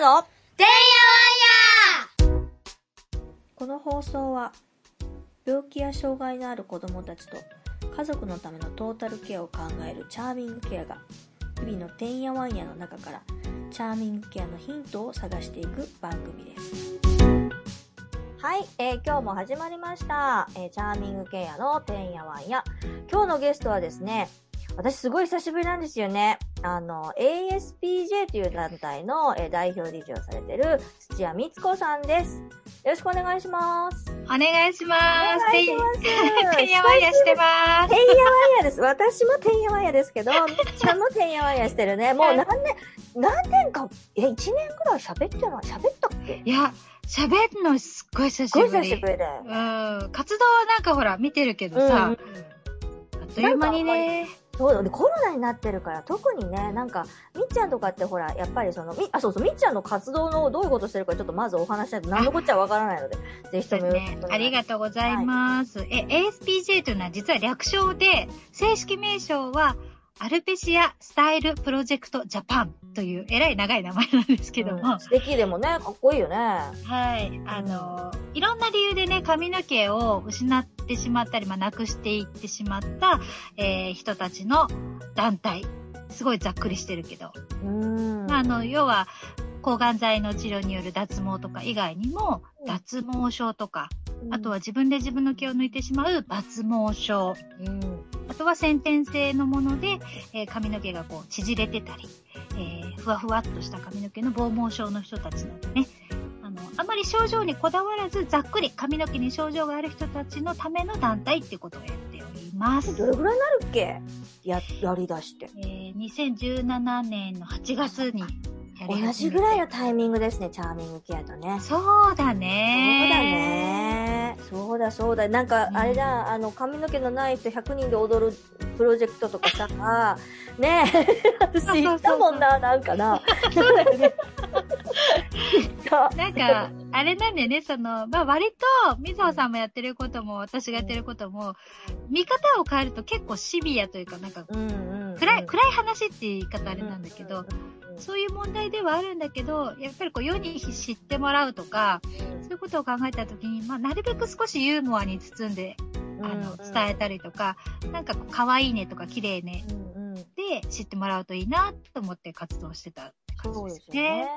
やのてんやわんやこの放送は病気や障害のある子どもたちと家族のためのトータルケアを考えるチャーミングケアが日々のてんやわんやの中からチャーミングケアのヒントを探していく番組です。はい、えー今日も始まりました、えーチャーミングケアのてんやわんや。今日のゲストはですね私すごい久しぶりなんですよね。あの、ASPJ という団体の、えー代表理事をされてる土屋光子さんです。よろしくお願いします。お願いします。お願いします。てんやわんやしてます。てんやわんやです。私もてんやわんやですけど、み っちゃんもてんやわんやしてるね。もう何年、何年か、え、1年くらい喋ってない喋ったっけ？いや、喋るのすっごい久しすごいぶり。久しぶりで。うん。活動はなんかほら、見てるけどさ、うんあっという間にね。そうだ、で、コロナになってるから、特にね、なんか、みっちゃんとかってほら、やっぱりその、み、あ、そうそう、みっちゃんの活動のどういうことしてるか、ちょっとまずお話しないと何のこっちゃわからないので、ぜひともよろしくお願いします。ありがとうございます。え、ASPJ というのは実は略称で、正式名称は、アルペシアスタイルプロジェクトジャパンというえらい長い名前なんですけども、うん素敵でもね、かっこいいよね。はい。あの、いろんな理由でね、髪の毛を失ってしまったり、まあ、なくしていってしまった、えー人たちの団体。すごいざっくりしてるけど。あ、あの、要は、抗がん剤の治療による脱毛とか以外にも、うん脱毛症とか、うんあとは、自分で自分の毛を抜いてしまう抜毛症。うん。あとは先天性のもので、えー髪の毛がこう縮れてたり、えーふわふわっとした髪の毛の防毛症の人たちなどね、あまり症状にこだわらず、ざっくり髪の毛に症状がある人たちのための団体っていうことをやっております。どれぐらいになるっけ？や、やりだして。えー2017年の8月に同じぐらいのタイミングですね、チャーミングケアとね。そうだそうだね。ね。そうだそうだ。なんか、うんあれだ、あの、髪の毛のない人100人で踊るプロジェクトとかさ、ねえ、私行ったもんな、なんかな。そうだよね。なんか、あれなんだよね、その、まあ、割と、みずほさんもやってることも、私がやってることも、見方を変えると結構シビアというか、なんか、暗い、暗い話って言い方あれなんだけど、うんそういう問題ではあるんだけど、やっぱりこう世に知ってもらうとか、そういうことを考えたときに、まあ、なるべく少しユーモアに包んで、あの、伝えたりとか、なんかこう、可愛いねとか綺麗ねで知ってもらうといいなと思って活動してたそうじですね。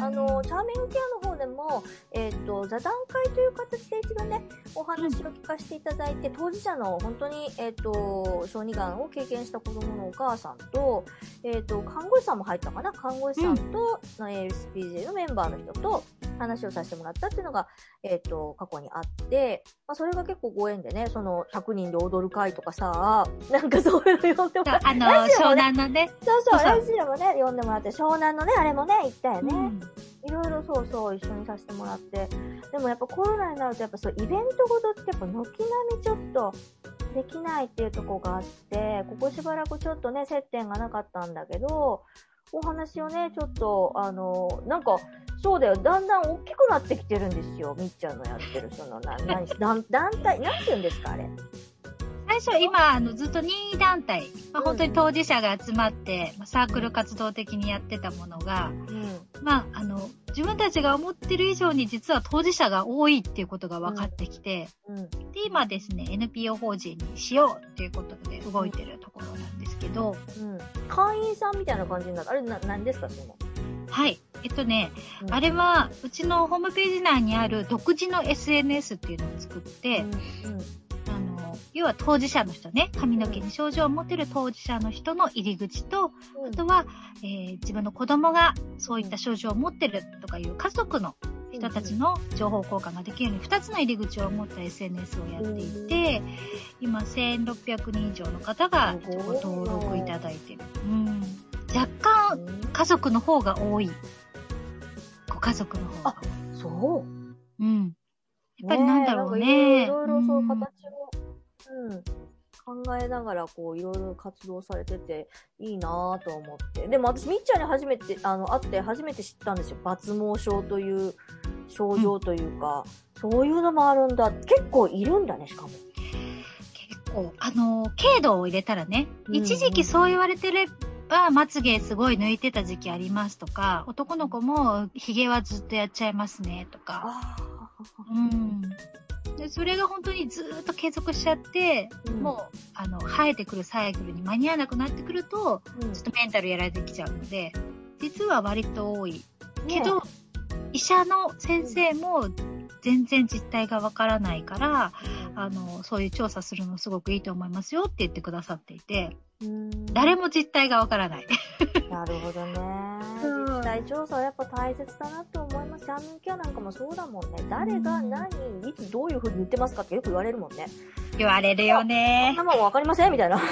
あの、チャーミングケアの方でも、えっ、と、座談会という形で一度ね、お話を聞かせていただいて、当事者の本当に、えっ、と、小児がんを経験した子供のお母さんと、えっ、と、看護師さんも入ったかな？看護師さんと、の ASPJ のメンバーの人と話をさせてもらったっていうのが、えっ、と、過去にあって、まあ、それが結構ご縁でね、その、100人で踊る会とかさ、なんかそういうの呼んでもらって、あの、ね湘南のね、そうそう、そうラジオもね、呼んでもらって、湘南のね、あれもね、行ったよね。うんいろいろそうそう一緒にさせてもらって。でもやっぱコロナになるとやっぱそうイベントごとってやっぱ軒並みちょっとできないっていうところがあって、ここしばらくちょっとね、接点がなかったんだけど、お話をね、ちょっと、あの、なんか、そうだよ、だんだん大きくなってきてるんですよ、みっちゃんのやってる、その、な、な、団体、なんて言うんですか、あれ。最初、今、あの、ずっと任意団体、まあ、本当に当事者が集まって、まあサークル活動的にやってたものが、うん。まあ、あの、自分たちが思ってる以上に実は当事者が多いっていうことが分かってきて、うん。で、今ですね、NPO 法人にしようっていうことで動いてるところなんですけど、うん。会員さんみたいな感じになる。あれ、な、何ですか、その？はい。えっとね、うんあれは、うちのホームページ内にある独自の SNS っていうのを作って、うん。あの、要は当事者の人ね、髪の毛に症状を持ってる当事者の人の入り口と、うんあとは、えー自分の子供がそういった症状を持ってるとかいう家族の人たちの情報交換ができるように2つの入り口を持った SNS をやっていて、今1600人以上の方がすご登録いただいてる。うん。若干家族の方が多い。ご家族の方が。そう。うん。やっぱりなんだろうね。いろいろそううん形を、うん、考えながらこういろいろ活動されてていいなぁと思って。でも私みっちゃんに初めて、あの、会って初めて知ったんですよ。抜毛症という症状というか、そういうのもあるんだ。結構いるんだね、しかも。結構、あの、軽度を入れたらね、うん一時期そう言われてれはまつげすごい抜いてた時期ありますとか、男の子も髭はずっとやっちゃいますねとか。あうん。で、それが本当にずーっと継続しちゃって、ーもう、あの、生えてくるサイクルに間に合わなくなってくると、うん、ちょっとメンタルやられてきちゃうので、実は割と多い。けねど、医者の先生も全然実態がわからないから、あの、そういう調査するのすごくいいと思いますよって言ってくださっていて、うん誰も実態がわからない。なるほどね。うん実態調査はやっぱ大切だなと思います。チャーミングケアなんかもそうだもんね。誰が何、いつどういう風に言ってますかってよく言われるもんね。言われるよそんねな。もんわかりませんみたいな。そ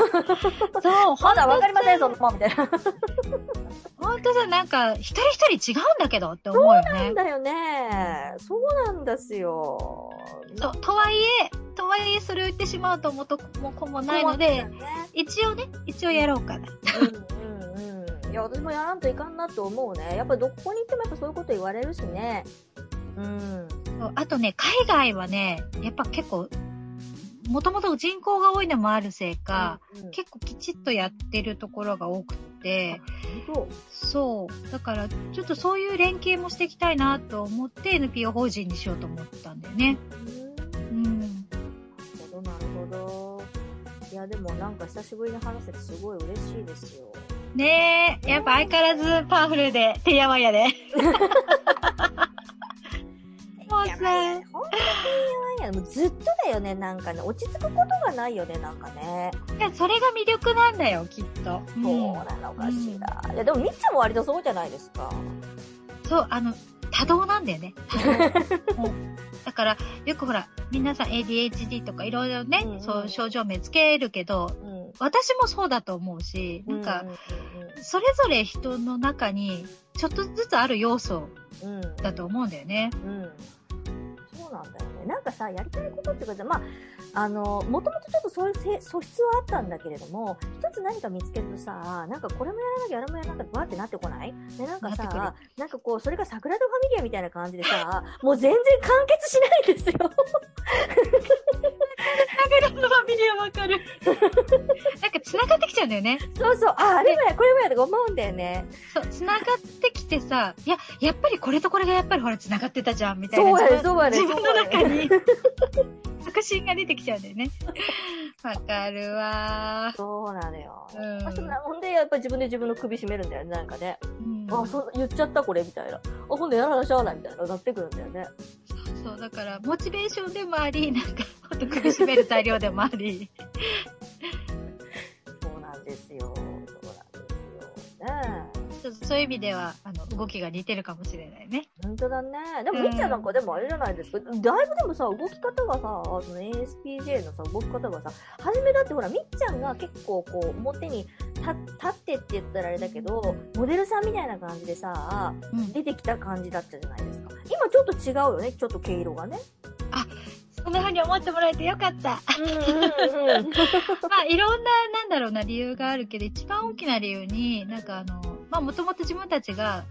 う、まだわかりません、そそんなもんみたいな。本当さ、なんか、一人一人違うんだけどって思うよねなん。だよね。そうなんですよ。そう、とはいえ、とはいえそれを言ってしまうと元も子もないので、ね一応ね、一応やろうかな。うんうんうん。いや、私もやらんといかんなと思うね。やっぱりどこに行ってもやっぱそういうこと言われるしね。うん。あとね、海外はね、やっぱ結構、もともと人口が多いのもあるせいか、うん、うん、結構きちっとやってるところが多くって、本そう。だから、ちょっとそういう連携もしていきたいなと思って NPO 法人にしようと思ったんだよね。当。うん。なうん。るほど、なるほど。いや、でもなんか久しぶりに話せてすごい嬉しいですよ。ねえ、やっぱ相変わらずパワフルで、てんやわんやで。もうさ、ほんとにいやもうずっとだよね、なんかね。落ち着くことがないよね、なんかね。いやそれが魅力なんだよ、きっと。うんそうなのかしら。いや、でもみっちゃんも割とそうじゃないですか。そう、あの、多動なんだよね。だから、よくほら、皆さん ADHD とかいろいろね、うんうんそう症状名つけるけど、うん。私もそうだと思うし、なんか、それぞれ人の中に、ちょっとずつある要素うん、うん。うん。だと思うんだよね。うん。そうなんだよね。なんかさ、やりたいことっていうか、まあ、あの、もともとちょっとそういうせ素質はあったんだけれども、一つ何か見つけるとさ、なんかこれもやらなきゃ、あれもやらなきゃ、わーってなってこない？で、なんかさ、なんかこう、それがサグラダ・ファミリアみたいな感じでさ、もう全然完結しないんですよ。ラベルのファミリアわかる。なんか繋がってきちゃうんだよね。そうそう、あ、あれもや、これもやとか思うんだよね。そう、繋がってきてさ、いや、やっぱりこれとこれがやっぱりほら繋がってたじゃん、みたいな。そうやね、そうやね。自分の中に、確信が出てきちゃうんだよね。わかるわそうなのよ。うんあそうなほんで、やっぱり自分で自分の首絞めるんだよね、なんかね。うんあ、そう、言っちゃったこれ、みたいな。あ、ほんでやらなしゃあない、みたいな、なってくるんだよね。そう、だから、モチベーションでもあり、なんか、ほんと首絞める材料でもあり。そうなんですよ。そうなんですよ。ねえ。ちょっとそういう意味では、あの、動きが似てるかもしれないね。本当だね。でも、うんみっちゃんなんかでもあれじゃないですか。だいぶでもさ、動き方がさ、その ASPJ のさ、動き方がさ、初めだってほら、みっちゃんが結構こう、表に立立ってって言ったらあれだけど、モデルさんみたいな感じでさ、うん。出てきた感じだったじゃないですか。今ちょっと違うよね、ちょっと毛色がね。そんな風に思ってもらえてよかった。うんうんうん。まあ、いろんな、なんだろうな、理由があるけど、一番大きな理由に、なんかあの、まあ、もともと自分たちが、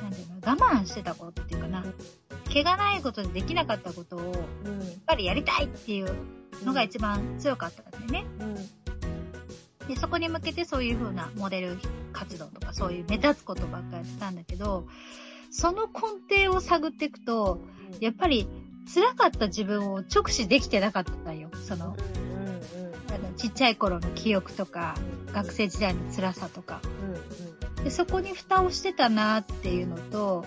なんていうの、我慢してたことっていうかな、毛がないことでできなかったことを、やっうん。ぱりやりたいっていうのが一番強かったんでね。うん。で、そこに向けてそういう風なモデル活動とか、そういう目立つことばっかりやってたんだけど、その根底を探っていくと、やっぱり辛かった自分を直視できてなかったんよ。その、あのちっちゃい頃の記憶とか、うん。学生時代の辛さとか。で、そこに蓋をしてたなっていうのと、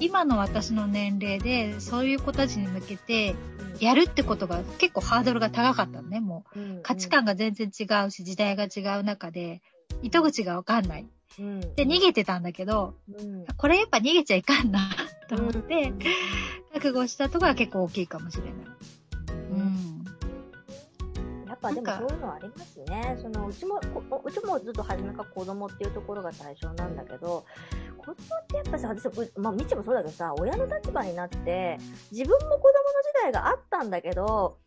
今の私の年齢で、そういう子たちに向けて、やるってことが結構ハードルが高かったのね、もう。うん価値観が全然違うし、時代が違う中で、糸口がわかんない。うん。で、逃げてたんだけど、うん。これやっぱ逃げちゃいかんな、と思ってう、ん覚悟したとこが結構大きいかもしれない。うん。やっぱでもそういうのはありますね。そのうちもこうちもずっと初めから子供っていうところが最初なんだけど、子供ってやっぱさ、私うまあみちもそうだけどさ、親の立場になって自分も子供の時代があったんだけど。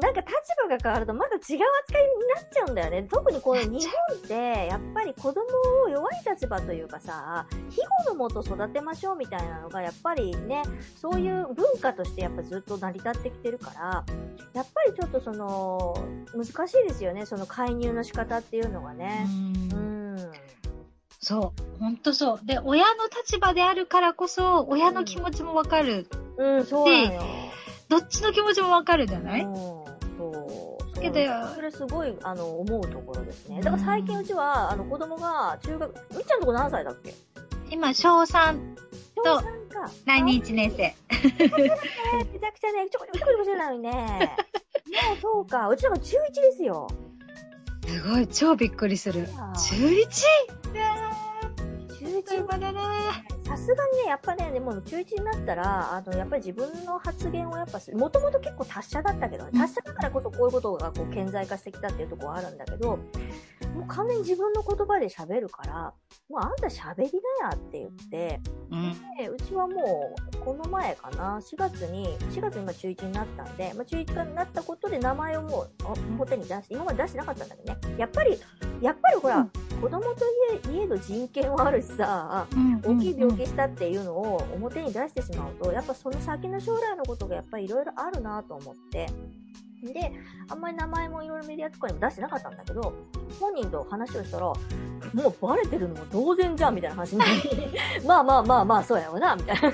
なんか立場が変わるとまた違う扱いになっちゃうんだよね。特にこの日本って、やっぱり子供を弱い立場というかさ、庇護のもと育てましょうみたいなのが、やっぱりね、そういう文化としてやっぱずっと成り立ってきてるから、やっぱりちょっとその、難しいですよね、その介入の仕方っていうのがね。うん。そう。ほんとそう。で、親の立場であるからこそ、親の気持ちもわかる。うん、そうなのよ。どっちの気持ちもわかるじゃない？うん、けどそれすごい、あの、思うところですね。だから最近うちは、あの、子供が中学、みっちゃんのとこ何歳だっけ？今、小3、小と3か。来年1年生。えめちゃくちゃね、ちょこちょこちょこちょこしてないのにね。もうそうか。うちなんか中1ですよ。すごい、超びっくりする。あ中 1? 中1だね。さすがにね、やっぱね、でも中1になったら、あの、やっぱり自分の発言をやっぱす、もともと結構達者だったけどね、達者だからこそこういうことがこう顕在化してきたっていうところはあるんだけど、もう完全に自分の言葉で喋るから、もうあんた喋りなやって言って、うん。でうちはもう、この前かな、4月に、4月に今中1になったんで、まあ、中1になったことで名前をもうあ表に出して、今まで出してなかったんだけどね。やっぱり、やっぱりほら、うん子供といえいえど人権はあるしさ、大きい病気したっていうのを表に出してしまうと、やっぱその先の将来のことがやっぱりいろいろあるなと思って。で、あんまり名前もいろいろメディアとかにも出してなかったんだけど、本人と話をしたら、もうバレてるのも同然じゃんみたいな話になり、まあまあまあまあ、そうやわな、みたいな。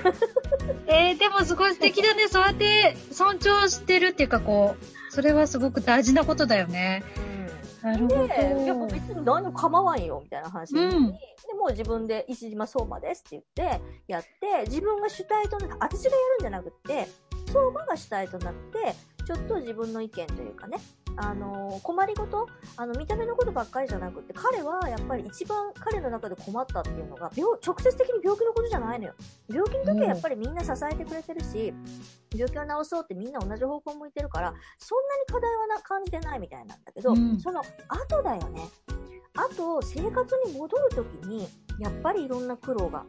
えー、でもすごい素敵だね。そうやって尊重してるっていうかこう、それはすごく大事なことだよね。なるほど。で、やっぱ別に何も構わんよ、みたいな話に、うんで、もう自分で石島相馬ですって言って、やって、自分が主体となって、私がやるんじゃなくって、相馬が主体となって、ちょっと自分の意見というかね、あのー困りごと、あの、見た目のことばっかりじゃなくって、彼はやっぱり一番彼の中で困ったっていうのが、病、直接的に病気のことじゃないのよ。病気の時はやっぱりみんな支えてくれてるし、病気を治そうってみんな同じ方向向いてるから、そんなに課題はな感じてないみたいなんだけど、うんその後だよね。あと、生活に戻るときに、やっぱりいろんな苦労が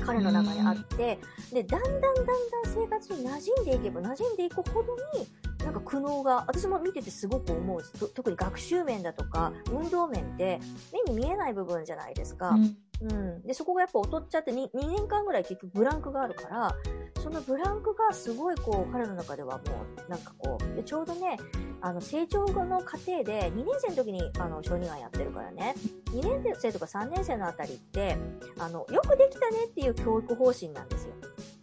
彼の中にあって、で、だんだんだんだん生活に馴染んでいけば馴染んでいくほどに、なんか苦悩が、私も見ててすごく思う特に学習面だとか、運動面って、目に見えない部分じゃないですか。うんうん。で、そこがやっぱ劣っちゃって 2, 2年間ぐらい結局ブランクがあるから、そのブランクがすごいこう、彼の中ではもう、なんかこう、で、ちょうどね、あの、成長後の過程で、2年生の時に、あの、小児がんやってるからね、2年生とか3年生のあたりって、あの、よくできたねっていう教育方針なんですよ。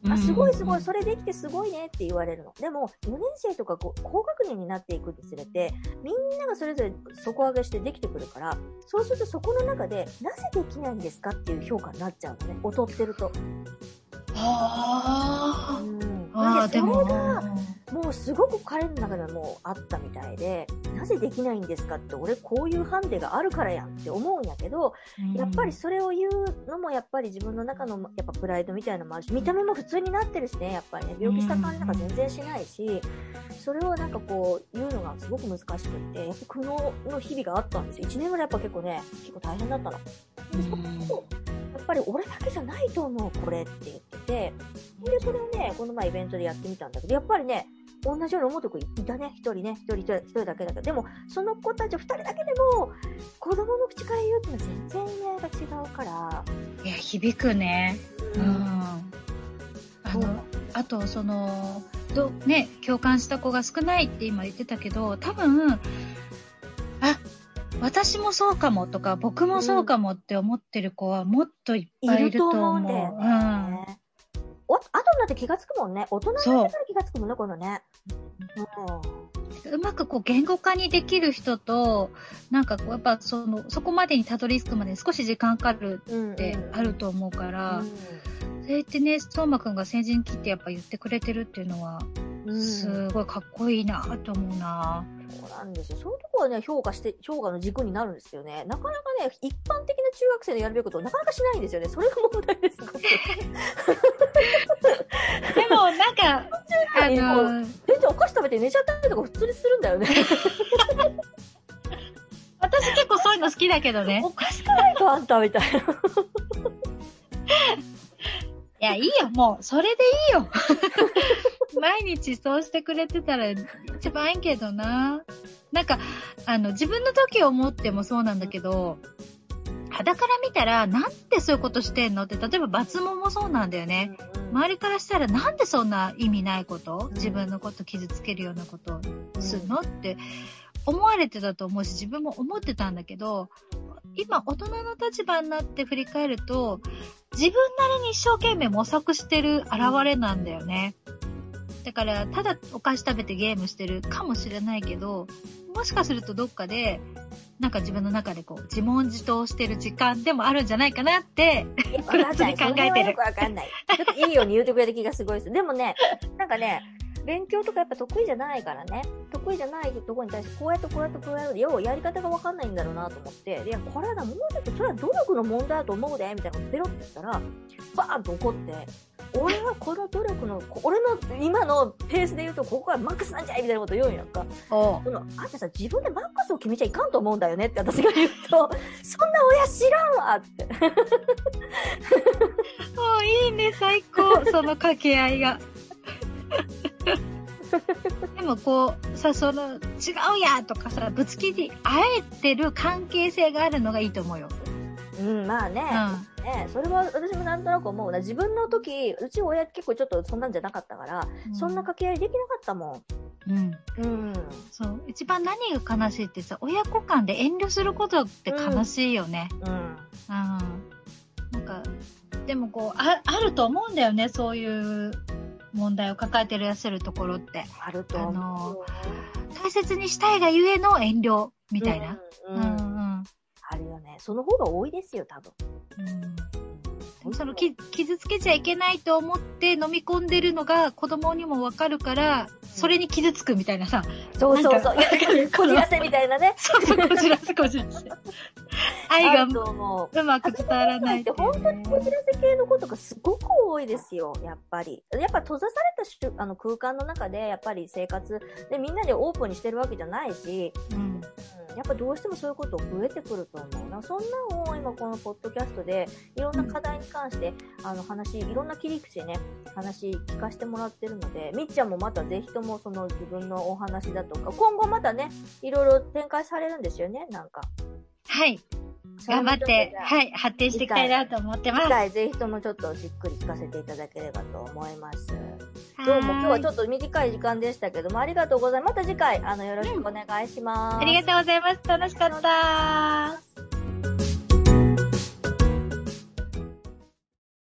あ、すごいすごい、それできてすごいねって言われるの。でも、4年生とかこう高学年になっていくにつれて、みんながそれぞれ底上げしてできてくるから、そうするとそこの中で、なぜできないんですかっていう評価になっちゃうのね。劣ってると。あうん。ーあで、それが、もうすごく彼の中ではもうあったみたいで、なぜできないんですかって、俺こういうハンデがあるからやんって思うんやけど、やっぱりそれを言うのもやっぱり自分の中のやっぱプライドみたいなのもあるし、見た目も普通になってるしね、やっぱりね、病気した感じなんか全然しないし、それをなんかこう言うのがすごく難しくって、やっぱ苦悩の日々があったんですよ。1年ぐらいやっぱ結構ね、結構大変だったの。やっぱり俺だけじゃないと思う、これって言ってて、で、それをね、この前イベントでやってみたんだけど、やっぱりね、同じように思うとこいたね、一人ね、一人一人一人だけだけど、でも、その子たち二人だけでも、子供の口から言うっていうのは全然意味合いが違うから、いや、響くね。ううん。ん。あの、あと、その、ど、ね、共感した子が少ないって今言ってたけど、多分、あ、私もそうかもとか、僕もそうかもって思ってる子はもっといっいぱいいるとると思思う。うんだよね。お後になって気がつくもんね。大人になってから気がつくもんね、このね。うん。うまくこう言語化にできる人と、なんかこうやっぱその、そこまでにたどり着くまでに少し時間かかるうん。ってあると思うから、うんそうやってね、相馬くんが先陣切ってやっぱ言ってくれてるっていうのは、うん。すごいかっこいいなと思うな。そうなんですよ。そういうところはね、評価して、評価の軸になるんですよね。なかなかね、一般的な中学生のやるべきことをなかなかしないんですよね。それが問題です。でもなんか、あの、全然お菓子食べて寝ちゃったりとか普通にするんだよね。私結構そういうの好きだけどね。お菓子食べないとあんたみたいな。いや、いいよ、もう、それでいいよ。毎日そうしてくれてたら一番いいけどな。なんか、あの、自分の時を思ってもそうなんだけど、肌から見たら、なんでそういうことしてんのって、例えば抜毛もそうなんだよね。周りからしたら、なんでそんな意味ないこと？自分のこと傷つけるようなことすんの？って思われてたと思うし、自分も思ってたんだけど、今大人の立場になって振り返ると、自分なりに一生懸命模索してる現れなんだよね。だから、ただお菓子食べてゲームしてるかもしれないけど、もしかするとどっかで、なんか自分の中でこう、自問自答してる時間でもあるんじゃないかなって、わかんない。普通に考えてるよくわかんない。ちょっといいように言うてくれた気がすごいです。でもね、なんかね、勉強とかやっぱ得意じゃないからね、得意じゃないところに対して、こうやってこうやってこうやる、要はやり方がわかんないんだろうなと思って、いや、これはな、もうちょっと、それは努力の問題だと思うで、みたいなことペロって言ったら、バーンと怒って、俺はこの努力の、こ俺の今のペースで言うと、ここはマックスなんじゃいみたいなこと言うんやんか。おその、あんたさ、自分でマックスを決めちゃいかんと思うんだよねって私が言うと、そんな親知らんわって。もういいね、最高。その掛け合いが。でもこう、さ、その、違うやとかさ、ぶつ切り合えてる関係性があるのがいいと思うよ。うん、まあね。うね、それは私もなんとなく思うな。自分の時、うち親結構ちょっとそんなんじゃなかったから、ん。そんな掛け合いできなかったもうん。ん。うん。そう。一番何が悲しいってさ、親子間で遠慮することって悲しいよね。うん。うん。なんか、でもこう、あ、あると思うんだよね、そういう問題を抱えてらっしゃるところって。あると思う。大切にしたいがゆえの遠慮、みたいな。う。うんん。うん。うん。あるよね。その方が多いですよ、多分。うんそのき傷つけちゃいけないと思って飲み込んでるのが子供にもわかるから、それに傷つくみたいなさ。そうそうそう。こじらせみたいなね。そうそう、こじらせこじらせ。愛がう。うまく伝わらない本当にこじらせ系のことがすごく多いですよ、やっぱり。やっぱ閉ざされたあの空間の中で、やっぱり生活でみんなでオープンにしてるわけじゃないし、うん。やっぱどうしてもそういうこと増えてくると思うな。そんなのを今このポッドキャストでいろんな課題に関して、あの話、いろんな切り口でね、話聞かせてもらってるので、みっちゃんもまたぜひともその自分のお話だとか、今後またね、いろいろ展開されるんですよね、なんか。はい。頑張って、はい、発展していきたいなと思ってます。次回ぜひともちょっとじっくり聞かせていただければと思います。どうも今日はちょっっと短い時間でしたけども、ありがとうございます。また次回、あの、よろしくお願いします。ありがとうございます。楽しかった。